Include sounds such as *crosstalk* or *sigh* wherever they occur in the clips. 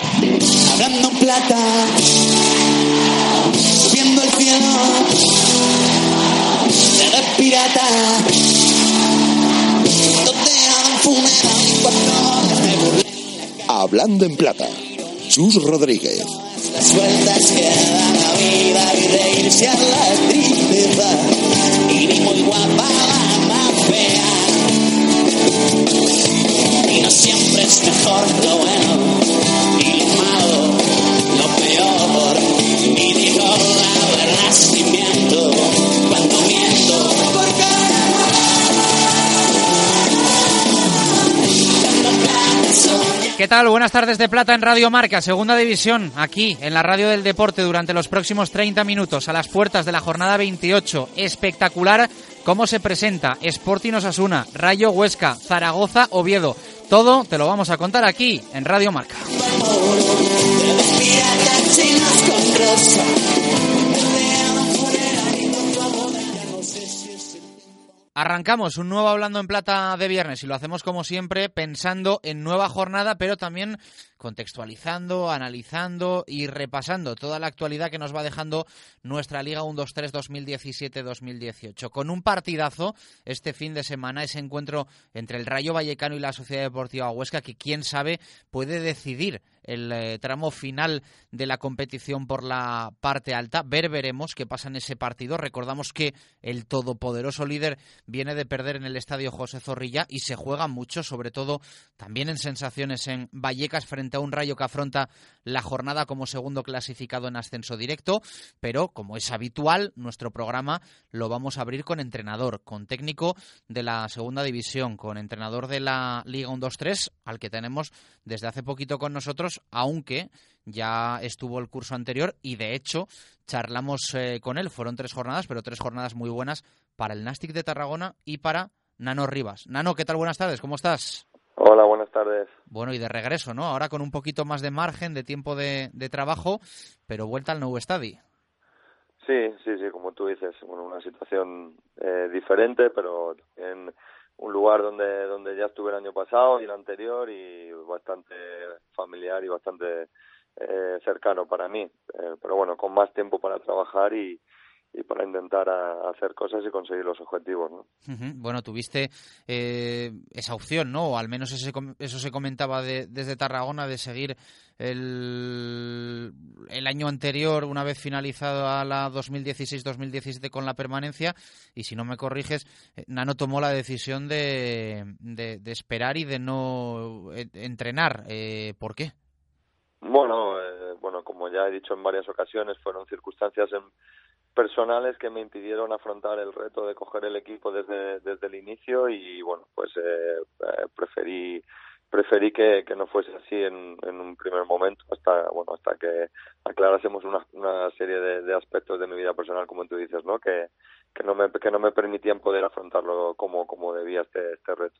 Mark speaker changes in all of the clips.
Speaker 1: Hablando plata, subiendo el cielo, de pirata, donde han funeral
Speaker 2: Hablando en plata, Chus Rodríguez.
Speaker 1: Las sueltas que
Speaker 3: Buenas tardes de Plata en Radio Marca, segunda división, aquí en la radio del deporte durante los próximos 30 minutos a las puertas de la jornada 28. Espectacular cómo se presenta Sporting Osasuna, Rayo Huesca, Zaragoza, Oviedo. Todo te lo vamos a contar aquí en Radio Marca. Arrancamos un nuevo Hablando en Plata de viernes y lo hacemos como siempre pensando en nueva jornada, pero también contextualizando, analizando y repasando toda la actualidad que nos va dejando nuestra Liga 1-2-3 2017-2018. Con un partidazo este fin de semana, ese encuentro entre el Rayo Vallecano y la Sociedad Deportiva Huesca, que quién sabe puede decidir el eh, tramo final de la competición por la parte alta. Ver, veremos qué pasa en ese partido. Recordamos que el todopoderoso líder viene de perder en el estadio José Zorrilla y se juega mucho, sobre todo también en sensaciones en Vallecas frente a un rayo que afronta la jornada como segundo clasificado en ascenso directo. Pero, como es habitual, nuestro programa lo vamos a abrir con entrenador, con técnico de la segunda división, con entrenador de la Liga 1-2-3, al que tenemos desde hace poquito con nosotros, aunque ya estuvo el curso anterior y de hecho charlamos eh, con él. Fueron tres jornadas, pero tres jornadas muy buenas para el Nastic de Tarragona y para Nano Rivas. Nano, ¿qué tal? Buenas tardes, ¿cómo estás?
Speaker 4: Hola, buenas tardes.
Speaker 3: Bueno, y de regreso, ¿no? Ahora con un poquito más de margen, de tiempo de, de trabajo, pero vuelta al nuevo estadio.
Speaker 4: Sí, sí, sí, como tú dices, bueno, una situación eh, diferente, pero en un lugar donde donde ya estuve el año pasado y el anterior y bastante familiar y bastante eh, cercano para mí, Eh, pero bueno, con más tiempo para trabajar y, y para intentar a- hacer cosas y conseguir los objetivos, ¿no?
Speaker 3: Bueno, tuviste eh, esa opción, ¿no? O al menos ese eso se comentaba de- desde Tarragona de seguir el, el año anterior, una vez finalizado a la 2016-2017 con la permanencia. Y si no me corriges, eh, Nano tomó la decisión de, de- de esperar y de no eh, entrenar. Eh, ¿Por qué?
Speaker 4: Bueno, eh, bueno, como ya he dicho en varias ocasiones, fueron circunstancias en- personales que me impidieron afrontar el reto de coger el equipo desde, desde el inicio y bueno, pues eh, eh, preferí preferí que, que no fuese así en, en un primer momento hasta bueno hasta que aclarásemos una, una serie de, aspectos de mi vida personal como tú dices no que, que no me que no me permitían poder afrontarlo como como debía este este reto.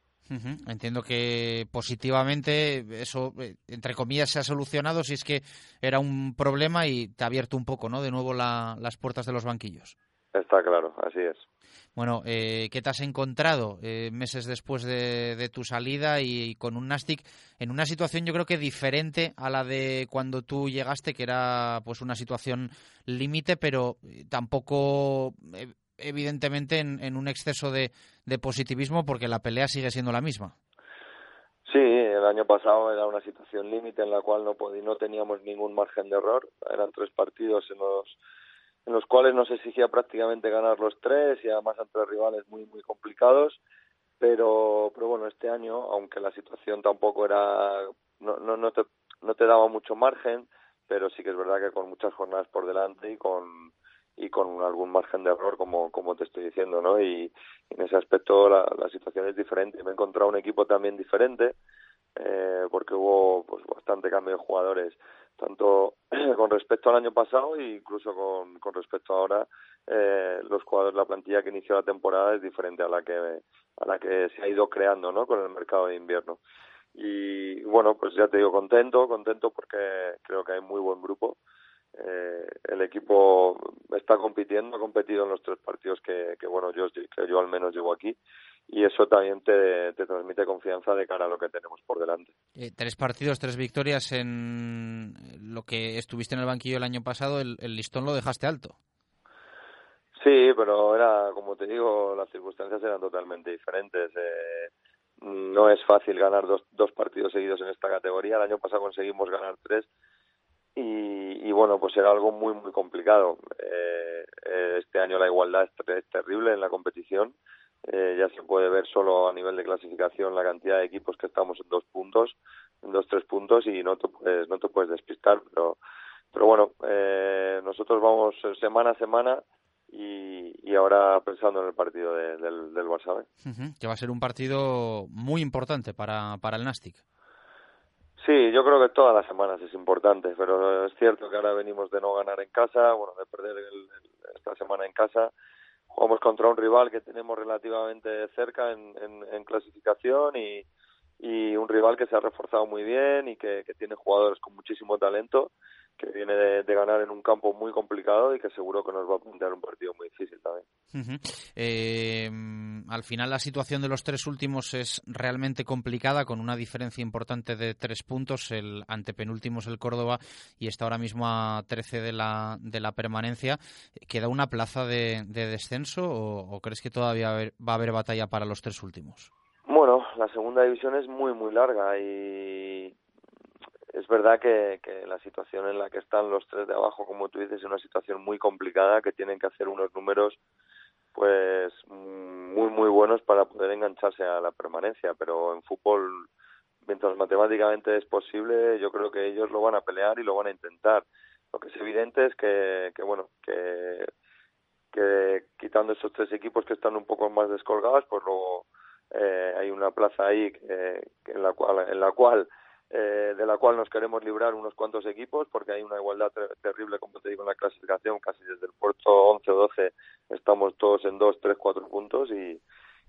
Speaker 3: Entiendo que positivamente eso, eh, entre comillas, se ha solucionado si es que era un problema y te ha abierto un poco, ¿no? De nuevo la- las puertas de los banquillos.
Speaker 4: Está claro así es
Speaker 3: Bueno, eh, ¿qué te has encontrado eh, meses después de, de tu salida y, con un Nastic en una situación yo creo que diferente a la de cuando tú llegaste, que era pues una situación límite, pero eh, tampoco eh, evidentemente en, en un exceso de, de positivismo porque la pelea sigue siendo la misma.
Speaker 4: Sí, el año pasado era una situación límite en la cual no no teníamos ningún margen de error. Eran tres partidos en los en los cuales nos exigía prácticamente ganar los tres y además ante rivales muy muy complicados. Pero pero bueno, este año, aunque la situación tampoco era no no no te no te daba mucho margen, pero sí que es verdad que con muchas jornadas por delante y con y con algún margen de error como como te estoy diciendo, ¿no? Y en ese aspecto la, la situación es diferente. Me he encontrado un equipo también diferente, eh, porque hubo pues bastante cambio de jugadores, tanto *clears throat* con respecto al año pasado e incluso con, con respecto ahora, eh, los jugadores, la plantilla que inició la temporada es diferente a la que a la que se ha ido creando, ¿no? Con el mercado de invierno. Y bueno, pues ya te digo, contento, contento porque creo que hay muy buen grupo. Eh, el equipo está compitiendo, ha competido en los tres partidos que, que bueno, yo, que yo al menos llevo aquí y eso también te, te, transmite confianza de cara a lo que tenemos por delante.
Speaker 3: Eh, tres partidos, tres victorias en lo que estuviste en el banquillo el año pasado, el, el, listón lo dejaste alto.
Speaker 4: Sí, pero era, como te digo, las circunstancias eran totalmente diferentes. Eh, no es fácil ganar dos, dos partidos seguidos en esta categoría. El año pasado conseguimos ganar tres y, y bueno, pues era algo muy, muy complicado. Eh, este año la igualdad es, es terrible en la competición eh, ya se puede ver solo a nivel de clasificación la cantidad de equipos que estamos en dos puntos, en dos tres puntos y no te puedes, no te puedes despistar, pero pero bueno, eh, nosotros vamos semana a semana y, y ahora pensando en el partido de, del, del Barça.
Speaker 3: Uh -huh, que va a ser un partido muy importante para, para el Nastic.
Speaker 4: Sí, yo creo que todas las semanas es importante, pero es cierto que ahora venimos de no ganar en casa, bueno, de perder el, el, esta semana en casa jugamos contra un rival que tenemos relativamente cerca en, en, en clasificación y, y, un rival que se ha reforzado muy bien y que, que tiene jugadores con muchísimo talento que viene de, ganar en un campo muy complicado y que seguro que nos va a plantear un partido muy difícil también.
Speaker 3: Eh, al final la situación de los tres últimos es realmente complicada con una diferencia importante de tres puntos. El antepenúltimo es el Córdoba y está ahora mismo a 13 de la, de la permanencia. ¿Queda una plaza de, de descenso o, crees que todavía va a haber batalla para los tres últimos?
Speaker 4: La segunda división es muy, muy larga y es verdad que, que, la situación en la que están los tres de abajo, como tú dices, es una situación muy complicada, que tienen que hacer unos números pues muy muy buenos para poder engancharse a la permanencia, pero en fútbol mientras matemáticamente es posible, yo creo que ellos lo van a pelear y lo van a intentar. Lo que es evidente es que, que bueno, que, que quitando esos tres equipos que están un poco más descolgados, pues luego eh, hay una plaza ahí que en la cual en la cual eh, de la cual nos queremos librar unos cuantos equipos porque hay una igualdad ter terrible, como te digo, en la clasificación, casi desde el puerto 11 o 12 estamos todos en 2, 3, 4 puntos y,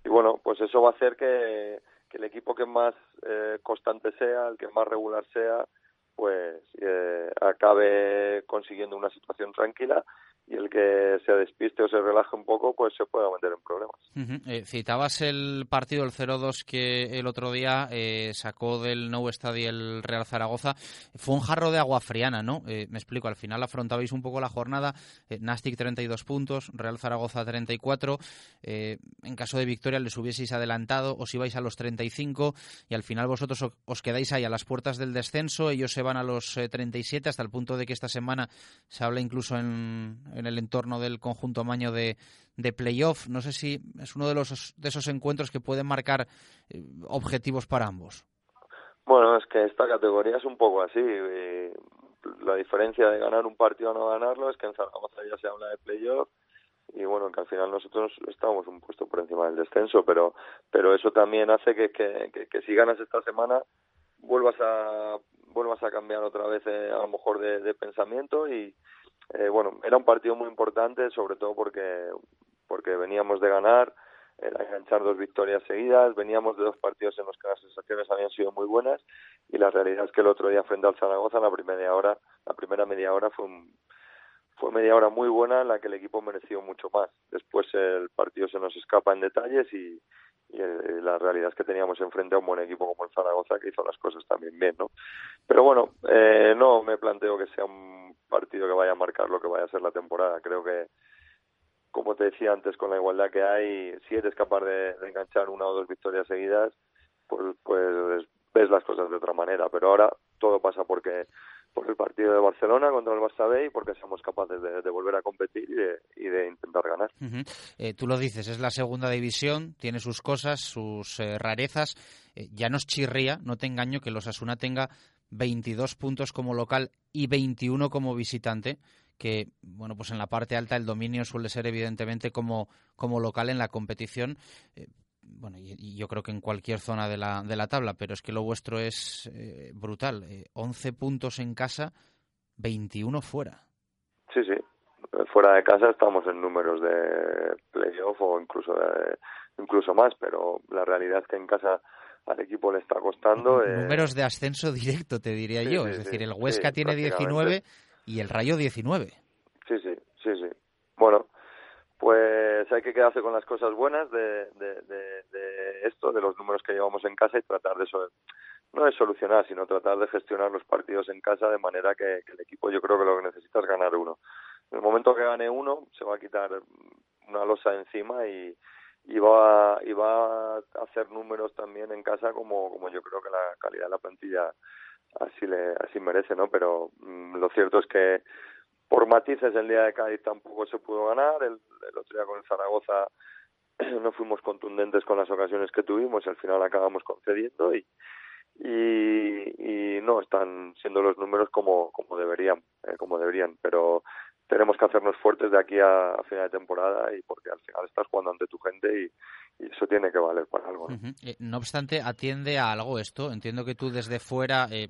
Speaker 4: y bueno, pues eso va a hacer que, que el equipo que más eh, constante sea, el que más regular sea, pues eh, acabe consiguiendo una situación tranquila y el que se despiste o se relaje un poco, pues se pueda meter en problemas.
Speaker 3: Eh, citabas el partido, el 0-2 que el otro día eh, sacó del Nou Estadio el Real Zaragoza. Fue un jarro de agua friana, ¿no? Eh, me explico, al final afrontabais un poco la jornada. Eh, Nastic 32 puntos, Real Zaragoza 34. Eh, en caso de victoria les hubieseis adelantado, os ibais a los 35 y al final vosotros os quedáis ahí a las puertas del descenso. Ellos se van a los 37 hasta el punto de que esta semana se habla incluso en en el entorno del conjunto amaño de, de playoff. No sé si es uno de, los, de esos encuentros que pueden marcar eh, objetivos para ambos.
Speaker 4: Bueno, es que esta categoría es un poco así. Y la diferencia de ganar un partido a no ganarlo es que en Zaragoza ya se habla de playoff y bueno, que al final nosotros estamos un puesto por encima del descenso, pero pero eso también hace que, que, que, que si ganas esta semana vuelvas a vuelvas a cambiar otra vez eh, a lo mejor de, de pensamiento y, eh, bueno, era un partido muy importante, sobre todo porque, porque veníamos de ganar, era enganchar dos victorias seguidas, veníamos de dos partidos en los que las sensaciones habían sido muy buenas y la realidad es que el otro día frente al Zaragoza, la primera hora, la primera media hora fue un, fue media hora muy buena en la que el equipo mereció mucho más. Después el partido se nos escapa en detalles y, y eh, la realidad es que teníamos enfrente a un buen equipo como el Zaragoza que hizo las cosas también bien, ¿no? Pero bueno, eh, no me planteo que sea un partido que vaya a marcar lo que vaya a ser la temporada. Creo que, como te decía antes, con la igualdad que hay, si eres capaz de, enganchar una o dos victorias seguidas, pues, pues ves las cosas de otra manera. Pero ahora todo pasa porque por el partido de Barcelona contra el Barça B y porque somos capaces de, volver a competir y de, y de intentar ganar.
Speaker 3: Eh, tú lo dices, es la segunda división, tiene sus cosas, sus eh, rarezas. Eh, ya nos chirría, no te engaño, que los Asuna tenga 22 puntos como local y 21 como visitante que bueno pues en la parte alta el dominio suele ser evidentemente como como local en la competición eh, bueno, y, yo creo que en cualquier zona de la, de la tabla, pero es que lo vuestro es eh, brutal. 11 puntos en casa, 21 fuera.
Speaker 4: Sí, sí. Fuera de casa estamos en números de playoff o incluso, incluso más, pero la realidad es que en casa al equipo le está costando.
Speaker 3: Números de ascenso directo, te diría yo. es decir, el Huesca tiene 19 y el Rayo 19.
Speaker 4: Sí, sí, sí, sí. Bueno, pues hay que quedarse con las cosas buenas de, de, de, esto, de los números que llevamos en casa y tratar de eso, no de solucionar, sino tratar de gestionar los partidos en casa de manera que, el equipo yo creo que lo que necesita es ganar uno. En el momento que gane uno, se va a quitar una losa encima y, y va, a hacer números también en casa como, como yo creo que la calidad de la plantilla así le así merece, ¿no? Pero mm, lo cierto es que por matices el día de Cádiz tampoco se pudo ganar, el, otro día con el Zaragoza *clears throat* no fuimos contundentes con las ocasiones que tuvimos al final acabamos concediendo y, y, no están siendo los números como, como deberían, eh, como deberían, pero tenemos que hacernos fuertes de aquí a, final de temporada y porque al final estás jugando ante tu gente y, eso tiene que valer para algo. ¿no?
Speaker 3: Eh, no obstante, atiende a algo esto. Entiendo que tú desde fuera eh,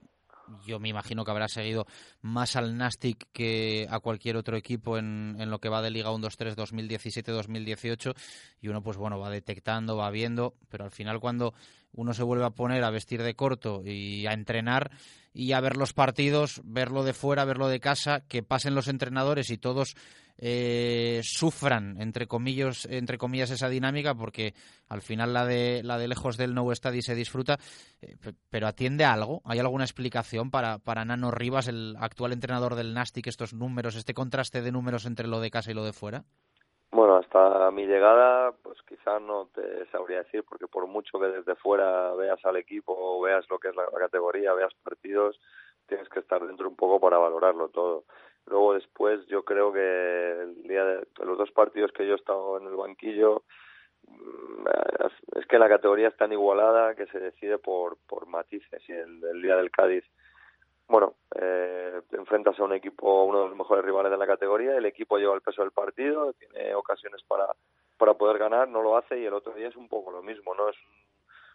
Speaker 3: yo me imagino que habrá seguido más al Nastic que a cualquier otro equipo en, en lo que va de Liga 1-2-3 2017-2018 y uno pues bueno va detectando, va viendo, pero al final cuando uno se vuelve a poner a vestir de corto y a entrenar y a ver los partidos, verlo de fuera, verlo de casa, que pasen los entrenadores y todos eh, sufran entre comillas entre comillas esa dinámica porque al final la de la de lejos del no y se disfruta eh, pero atiende a algo hay alguna explicación para para Nano Rivas el actual entrenador del Nastic estos números este contraste de números entre lo de casa y lo de fuera
Speaker 4: bueno, hasta mi llegada, pues quizás no te sabría decir, porque por mucho que desde fuera veas al equipo, veas lo que es la categoría, veas partidos, tienes que estar dentro un poco para valorarlo todo. Luego después yo creo que el día de los dos partidos que yo he estado en el banquillo mm, es que la categoría es tan igualada que se decide por, por matices y el, día del Cádiz bueno, eh, enfrentas a un equipo, uno de los mejores rivales de la categoría, el equipo lleva el peso del partido, tiene ocasiones para, para poder ganar, no lo hace y el otro día es un poco lo mismo, ¿no? Es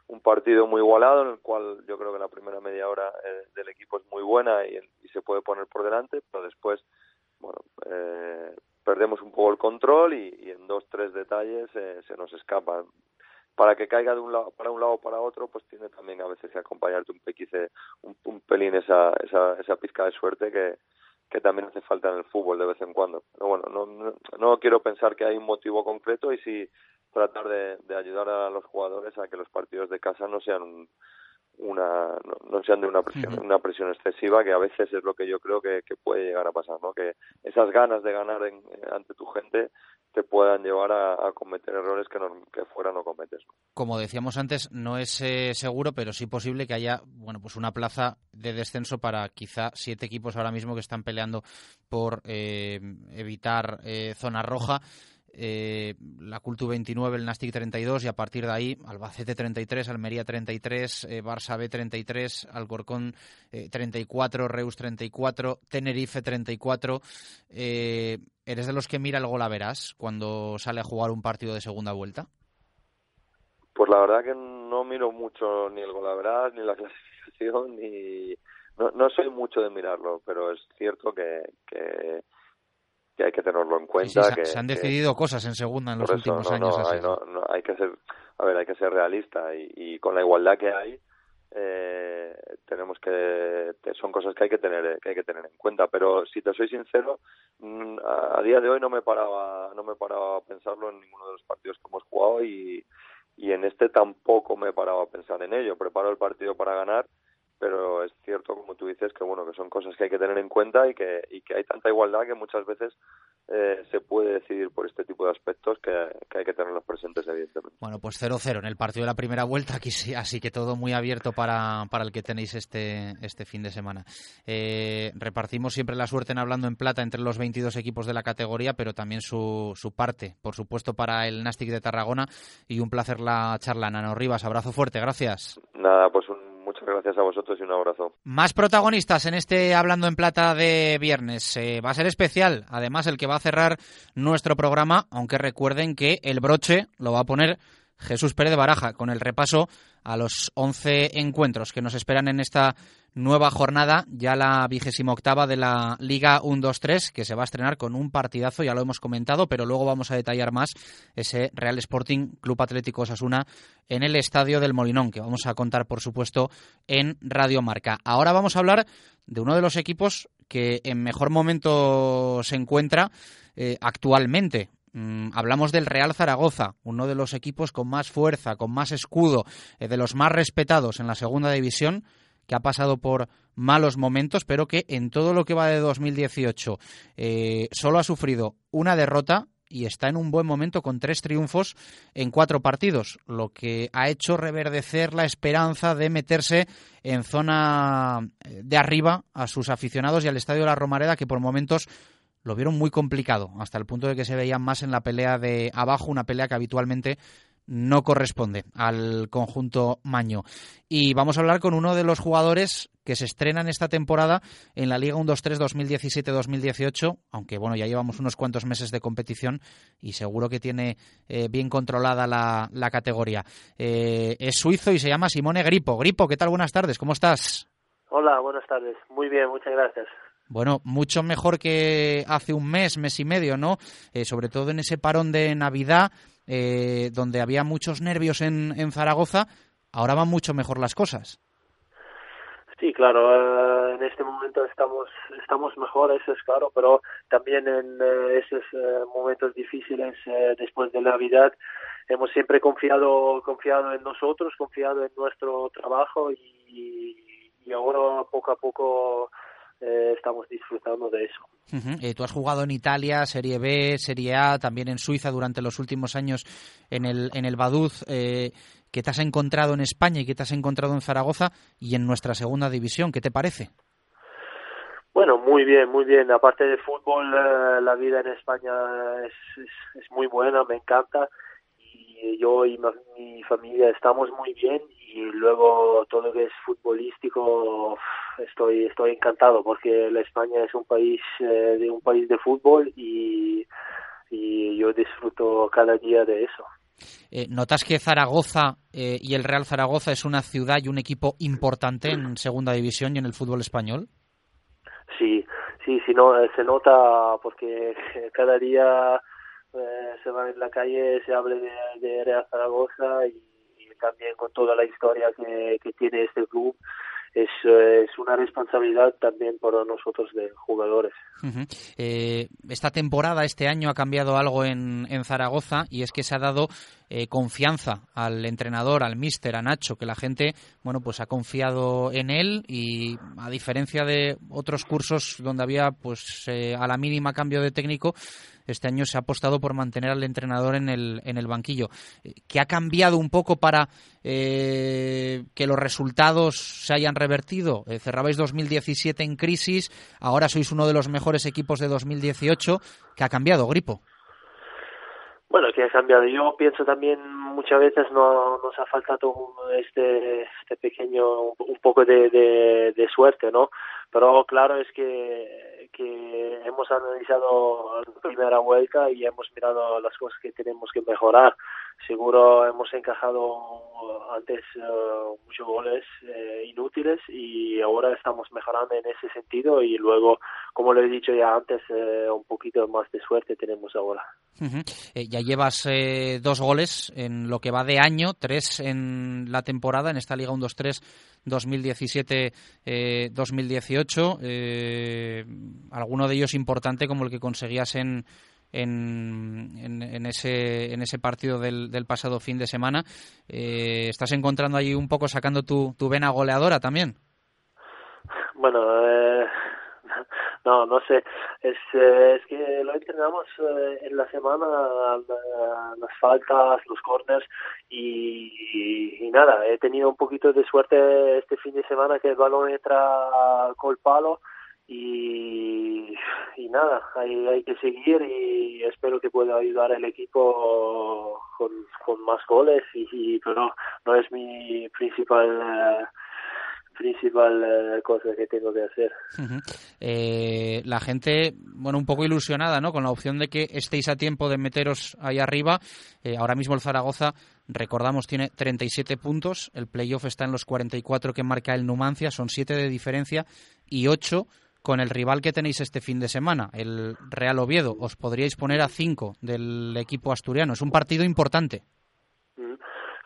Speaker 4: un partido muy igualado en el cual yo creo que la primera media hora eh, del equipo es muy buena y, se puede poner por delante, pero después, bueno, eh, perdemos un poco el control y, en dos, tres detalles eh, se nos escapan. Para que caiga de un lado para un lado o para otro, pues tiene también a veces que acompañarte un pequice, un pelín esa, esa, esa pizca de suerte que, que también hace falta en el fútbol de vez en cuando. Pero bueno, no, no, no quiero pensar que hay un motivo concreto y si tratar de, de, ayudar a los jugadores a que los partidos de casa no sean una no, sean de una presión una presión excesiva que a veces es lo que yo creo que, puede llegar a pasar no que esas ganas de ganar en, ante tu gente te puedan llevar a, cometer errores que, no, que fuera no cometes
Speaker 3: como decíamos antes no es eh, seguro pero sí posible que haya bueno pues una plaza de descenso para quizá siete equipos ahora mismo que están peleando por eh, evitar eh, zona roja eh, la Cultu 29, el Nastic 32 y a partir de ahí Albacete 33, Almería 33, eh, Barça B 33, Alcorcón 34, eh, Reus 34, Tenerife 34. Eh, ¿Eres de los que mira el gol a verás cuando sale a jugar un partido de segunda vuelta?
Speaker 4: Pues la verdad que no miro mucho ni el gol a verás, ni la *laughs* clasificación, ni... No, soy mucho de mirarlo, pero es cierto que que hay que tenerlo en cuenta.
Speaker 3: que, se han decidido cosas en segunda en los últimos años.
Speaker 4: Hay, hay que ser, a ver, hay que ser realista y, y con la igualdad que hay, eh, tenemos que son cosas que hay que tener que hay que tener en cuenta pero si te soy sincero mm, a, día de hoy no me paraba no me paraba a pensarlo en ninguno de los partidos que hemos jugado y, y en este tampoco me paraba a pensar en ello preparo el partido para ganar pero es cierto, como tú dices, que bueno, que son cosas que hay que tener en cuenta y que, y que hay tanta igualdad que muchas veces eh, se puede decidir por este tipo de aspectos que, hay que tenerlos presentes, evidentemente.
Speaker 3: Bueno, pues 0-0 en el partido de la primera vuelta, aquí sí, así que todo muy abierto para, para el que tenéis este, este fin de semana. Eh, repartimos siempre la suerte en hablando en plata entre los 22 equipos de la categoría, pero también su, su parte, por supuesto, para el Nastic de Tarragona y un placer la charla. Nano Rivas, abrazo fuerte, gracias.
Speaker 4: Nada, pues un gracias a vosotros y un abrazo.
Speaker 3: Más protagonistas en este Hablando en Plata de viernes. Eh, va a ser especial, además, el que va a cerrar nuestro programa, aunque recuerden que el broche lo va a poner Jesús Pérez de Baraja, con el repaso a los 11 encuentros que nos esperan en esta nueva jornada, ya la vigésima octava de la Liga 1-2-3, que se va a estrenar con un partidazo, ya lo hemos comentado, pero luego vamos a detallar más ese Real Sporting Club Atlético Osasuna en el Estadio del Molinón, que vamos a contar, por supuesto, en Radio Marca. Ahora vamos a hablar de uno de los equipos que en mejor momento se encuentra eh, actualmente. Mm, hablamos del Real Zaragoza, uno de los equipos con más fuerza, con más escudo, eh, de los más respetados en la segunda división, que ha pasado por malos momentos, pero que en todo lo que va de 2018 eh, solo ha sufrido una derrota y está en un buen momento con tres triunfos en cuatro partidos, lo que ha hecho reverdecer la esperanza de meterse en zona eh, de arriba a sus aficionados y al Estadio la Romareda, que por momentos lo vieron muy complicado, hasta el punto de que se veían más en la pelea de abajo, una pelea que habitualmente no corresponde al conjunto Maño. Y vamos a hablar con uno de los jugadores que se estrenan esta temporada en la Liga 1-2-3 2017-2018, aunque bueno, ya llevamos unos cuantos meses de competición y seguro que tiene eh, bien controlada la, categoría. Eh, es suizo y se llama Simone Gripo. Gripo, ¿qué tal? Buenas tardes, ¿cómo estás?
Speaker 5: Hola, buenas tardes. Muy bien, muchas gracias.
Speaker 3: Bueno, mucho mejor que hace un mes, mes y medio, ¿no? Eh, sobre todo en ese parón de Navidad, eh, donde había muchos nervios en, en Zaragoza. Ahora van mucho mejor las cosas.
Speaker 5: Sí, claro, eh, en este momento estamos estamos mejor, eso es claro, pero también en esos momentos difíciles después de Navidad hemos siempre confiado confiado en nosotros, confiado en nuestro trabajo y ahora poco a poco eh, estamos disfrutando de eso.
Speaker 3: Eh, tú has jugado en Italia, Serie B, Serie A, también en Suiza durante los últimos años en el, en el Baduz. Eh, ¿Qué te has encontrado en España y qué te has encontrado en Zaragoza y en nuestra segunda división? ¿Qué te parece?
Speaker 5: Bueno, muy bien, muy bien. Aparte de fútbol, la vida en España es, es, muy buena, me encanta. Y yo y mi familia estamos muy bien y luego todo lo que es futbolístico estoy estoy encantado porque la España es un país eh, de un país de fútbol y, y yo disfruto cada día de eso
Speaker 3: eh, ¿Notas que Zaragoza eh, y el Real Zaragoza es una ciudad y un equipo importante en segunda división y en el fútbol español?
Speaker 5: Sí, sí, sí, no, se nota porque *laughs* cada día se va en la calle, se habla de, de Real Zaragoza y también con toda la historia que, que tiene este club es, es una responsabilidad también para nosotros de jugadores.
Speaker 3: Eh, esta temporada, este año, ha cambiado algo en, en Zaragoza y es que se ha dado eh, confianza al entrenador, al míster, a Nacho, que la gente, bueno, pues ha confiado en él y a diferencia de otros cursos donde había, pues, eh, a la mínima cambio de técnico, este año se ha apostado por mantener al entrenador en el, en el banquillo. ¿Qué ha cambiado un poco para eh, que los resultados se hayan revertido? Eh, cerrabais 2017 en crisis, ahora sois uno de los mejores equipos de 2018. ¿Qué ha cambiado, Gripo?
Speaker 5: Bueno, que ha cambiado. Yo pienso también muchas veces no, nos ha faltado este, este pequeño, un poco de, suerte, ¿no? Pero claro es que, que hemos analizado la primera vuelta y hemos mirado las cosas que tenemos que mejorar. Seguro hemos encajado antes uh, muchos goles eh, inútiles y ahora estamos mejorando en ese sentido y luego, como lo he dicho ya antes, eh, un poquito más de suerte tenemos ahora.
Speaker 3: ya llevas dos goles en lo que va de año, tres en la temporada, en esta Liga 1-2-3 2017-2018. Eh, alguno de ellos importante como el que conseguías en, en, en, ese, en ese partido del, del pasado fin de semana. Eh, ¿Estás encontrando ahí un poco sacando tu, vena goleadora también?
Speaker 5: Bueno, eh, *laughs* no, no sé. Es, eh, es que lo entrenamos eh, en la semana, las faltas, los corners y, y, nada, he tenido un poquito de suerte este fin de semana que el balón entra con el palo y, nada, hay, que seguir y espero que pueda ayudar al equipo con, más goles y, pero no es mi principal principal eh, cosa que tengo que hacer.
Speaker 3: eh, la gente, bueno, un poco ilusionada, ¿no? Con la opción de que estéis a tiempo de meteros ahí arriba. Eh, ahora mismo el Zaragoza, recordamos, tiene 37 puntos. El playoff está en los 44 que marca el Numancia. Son 7 de diferencia y 8 con el rival que tenéis este fin de semana, el Real Oviedo. Os podríais poner a 5 del equipo asturiano. Es un partido importante.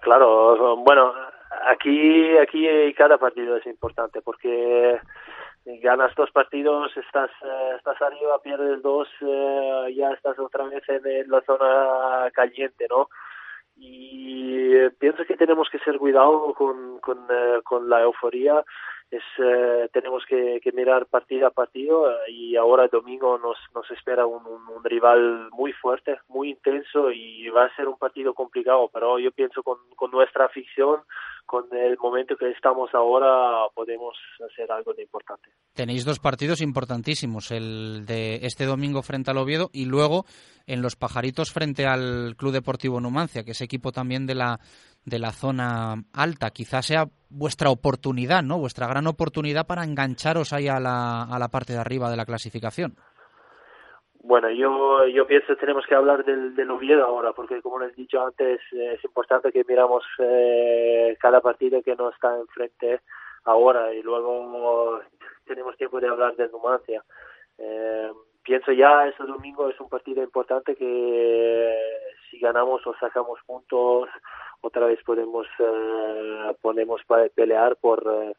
Speaker 5: Claro, bueno, aquí aquí cada partido es importante porque ganas dos partidos, estás eh, estás arriba, pierdes dos, eh, ya estás otra vez en, la zona caliente, ¿no? Y pienso que tenemos que ser cuidado con, con, eh, con la euforía es eh, tenemos que, que, mirar partido a partido eh, y ahora domingo nos, nos espera un, rival muy fuerte, muy intenso y va a ser un partido complicado, pero yo pienso con, con nuestra afición, con el momento que estamos ahora, podemos hacer algo de importante.
Speaker 3: Tenéis dos partidos importantísimos, el de este domingo frente al Oviedo y luego en los Pajaritos frente al Club Deportivo Numancia, que es equipo también de la de la zona alta. Quizás sea vuestra oportunidad, ¿no? Vuestra gran oportunidad para engancharos ahí a la, a la parte de arriba de la clasificación.
Speaker 5: Bueno, yo, yo pienso que tenemos que hablar del, del Oviedo ahora, porque como les he dicho antes, es importante que miramos eh, cada partido que nos está enfrente ahora y luego tenemos tiempo de hablar del Numancia. Eh, pienso ya ese domingo es un partido importante que si ganamos o sacamos puntos otra vez podemos eh, podemos pelear por eh,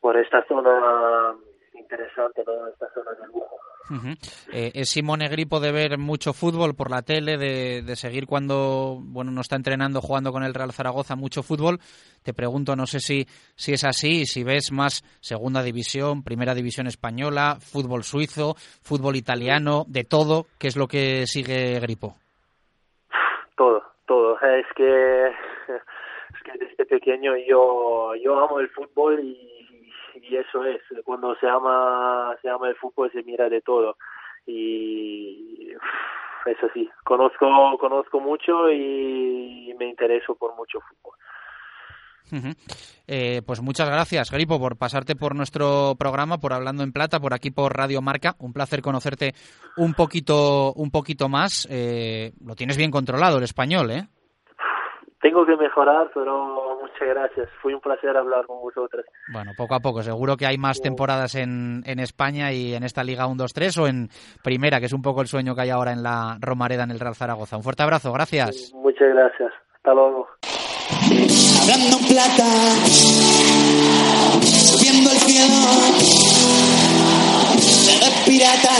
Speaker 5: por esta zona interesante, ¿no? esta zona de lujo.
Speaker 3: Uh -huh. eh, ¿Es Simone Gripo de ver mucho fútbol por la tele, de, de, seguir cuando bueno no está entrenando, jugando con el Real Zaragoza mucho fútbol? Te pregunto, no sé si, si es así, si ves más segunda división, primera división española, fútbol suizo, fútbol italiano, de todo, ¿qué es lo que sigue Gripo?
Speaker 5: Todo, todo. Es que, es que desde pequeño yo, yo amo el fútbol y, y eso es. Cuando se ama, se ama el fútbol se mira de todo. Y eso sí, conozco, conozco mucho y me intereso por mucho fútbol.
Speaker 3: Uh -huh. eh, pues muchas gracias, Gripo, por pasarte por nuestro programa, por Hablando en Plata, por aquí por Radio Marca. Un placer conocerte un poquito, un poquito más. Eh, lo tienes bien controlado el español, ¿eh?
Speaker 5: Tengo que mejorar, pero muchas gracias. Fue un placer hablar con vosotros.
Speaker 3: Bueno, poco a poco. Seguro que hay más temporadas en, en España y en esta Liga 1-2-3 o en Primera, que es un poco el sueño que hay ahora en la Romareda, en el Real Zaragoza. Un fuerte abrazo, gracias.
Speaker 5: Muchas gracias. Hasta luego.
Speaker 1: Hablando plata, subiendo el cielo, pirata,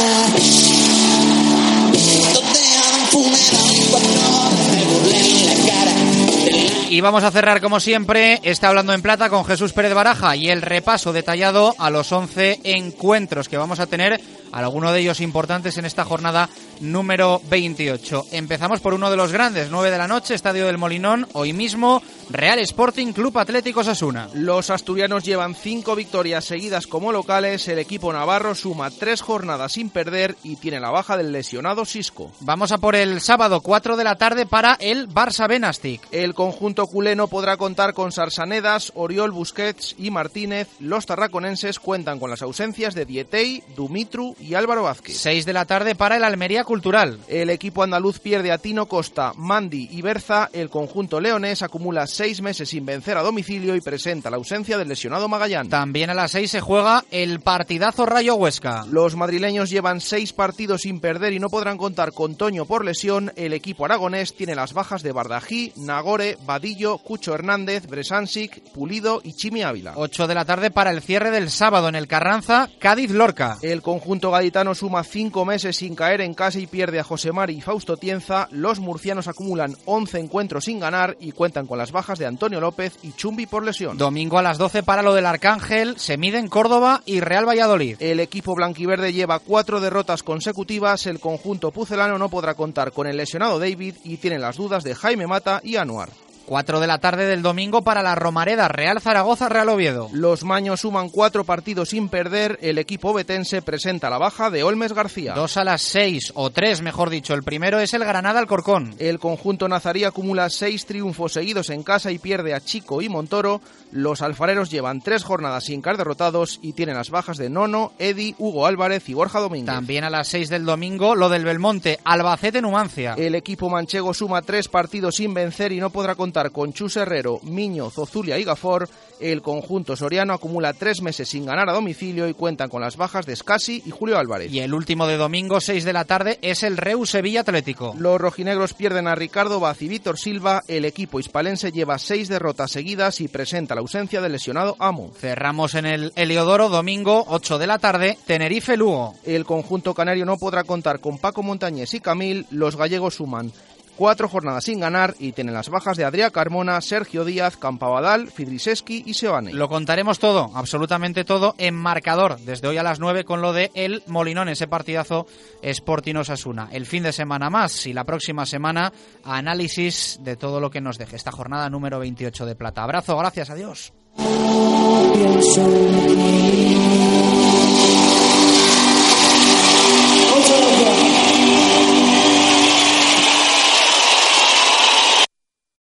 Speaker 3: Y vamos a cerrar, como siempre, está hablando en plata con Jesús Pérez Baraja y el repaso detallado a los 11 encuentros que vamos a tener, algunos de ellos importantes en esta jornada número 28. Empezamos por uno de los grandes, 9 de la noche, Estadio del Molinón, hoy mismo, Real Sporting Club Atlético Sasuna.
Speaker 6: Los asturianos llevan cinco victorias seguidas como locales, el equipo navarro suma tres jornadas sin perder y tiene la baja del lesionado Sisco.
Speaker 3: Vamos a por el sábado, 4 de la tarde, para el Barça Benastic.
Speaker 6: El conjunto culeno podrá contar con Sarsanedas, Oriol Busquets y Martínez. Los tarraconenses cuentan con las ausencias de Dietey, Dumitru y Álvaro Vázquez.
Speaker 3: 6 de la tarde para el Almería Cultural.
Speaker 6: El equipo andaluz pierde a Tino Costa, Mandi y Berza. El conjunto leonés acumula seis meses sin vencer a domicilio y presenta la ausencia del lesionado Magallán.
Speaker 3: También a las 6 se juega el partidazo Rayo Huesca.
Speaker 6: Los madrileños llevan seis partidos sin perder y no podrán contar con Toño por lesión. El equipo aragonés tiene las bajas de Bardají, Nagore, Badillo, Cucho Hernández, Bresansic, Pulido y Chimi Ávila.
Speaker 3: 8 de la tarde para el cierre del sábado en el Carranza, Cádiz-Lorca.
Speaker 6: El conjunto gaditano suma cinco meses sin caer en casa y pierde a José Mari y Fausto Tienza. Los murcianos acumulan 11 encuentros sin ganar y cuentan con las bajas de Antonio López y Chumbi por lesión.
Speaker 3: Domingo a las 12 para lo del Arcángel, se miden Córdoba y Real Valladolid.
Speaker 6: El equipo blanquiverde lleva cuatro derrotas consecutivas. El conjunto pucelano no podrá contar con el lesionado David y tiene las dudas de Jaime Mata y Anuar.
Speaker 3: 4 de la tarde del domingo para la Romareda, Real Zaragoza, Real Oviedo.
Speaker 6: Los maños suman cuatro partidos sin perder. El equipo betense presenta la baja de Olmes García.
Speaker 3: Dos a las seis, o tres, mejor dicho. El primero es el Granada Alcorcón.
Speaker 6: El conjunto nazarí acumula seis triunfos seguidos en casa y pierde a Chico y Montoro. Los alfareros llevan tres jornadas sin caer derrotados y tienen las bajas de Nono, Edi, Hugo Álvarez y Borja Domínguez.
Speaker 3: También a las seis del domingo, lo del Belmonte, Albacete Numancia.
Speaker 6: El equipo manchego suma tres partidos sin vencer y no podrá contar con Chus Herrero, Miño, Zozulia y Gafor, el conjunto soriano acumula tres meses sin ganar a domicilio y cuentan con las bajas de Scassi y Julio Álvarez.
Speaker 3: Y el último de domingo, 6 de la tarde, es el Reus Sevilla Atlético.
Speaker 6: Los rojinegros pierden a Ricardo Baz y Víctor Silva. El equipo hispalense lleva seis derrotas seguidas y presenta la ausencia del lesionado Amo.
Speaker 3: Cerramos en el Heliodoro, domingo, 8 de la tarde, Tenerife Lugo.
Speaker 6: El conjunto canario no podrá contar con Paco Montañés y Camil. Los gallegos suman cuatro jornadas sin ganar y tienen las bajas de Adrián Carmona, Sergio Díaz, Campabadal, Fidriseski y Seoane.
Speaker 3: Lo contaremos todo, absolutamente todo, en marcador, desde hoy a las 9 con lo de El Molinón, ese partidazo Sporting Osasuna. El fin de semana más y la próxima semana análisis de todo lo que nos deje esta jornada número 28 de Plata. Abrazo, gracias, adiós.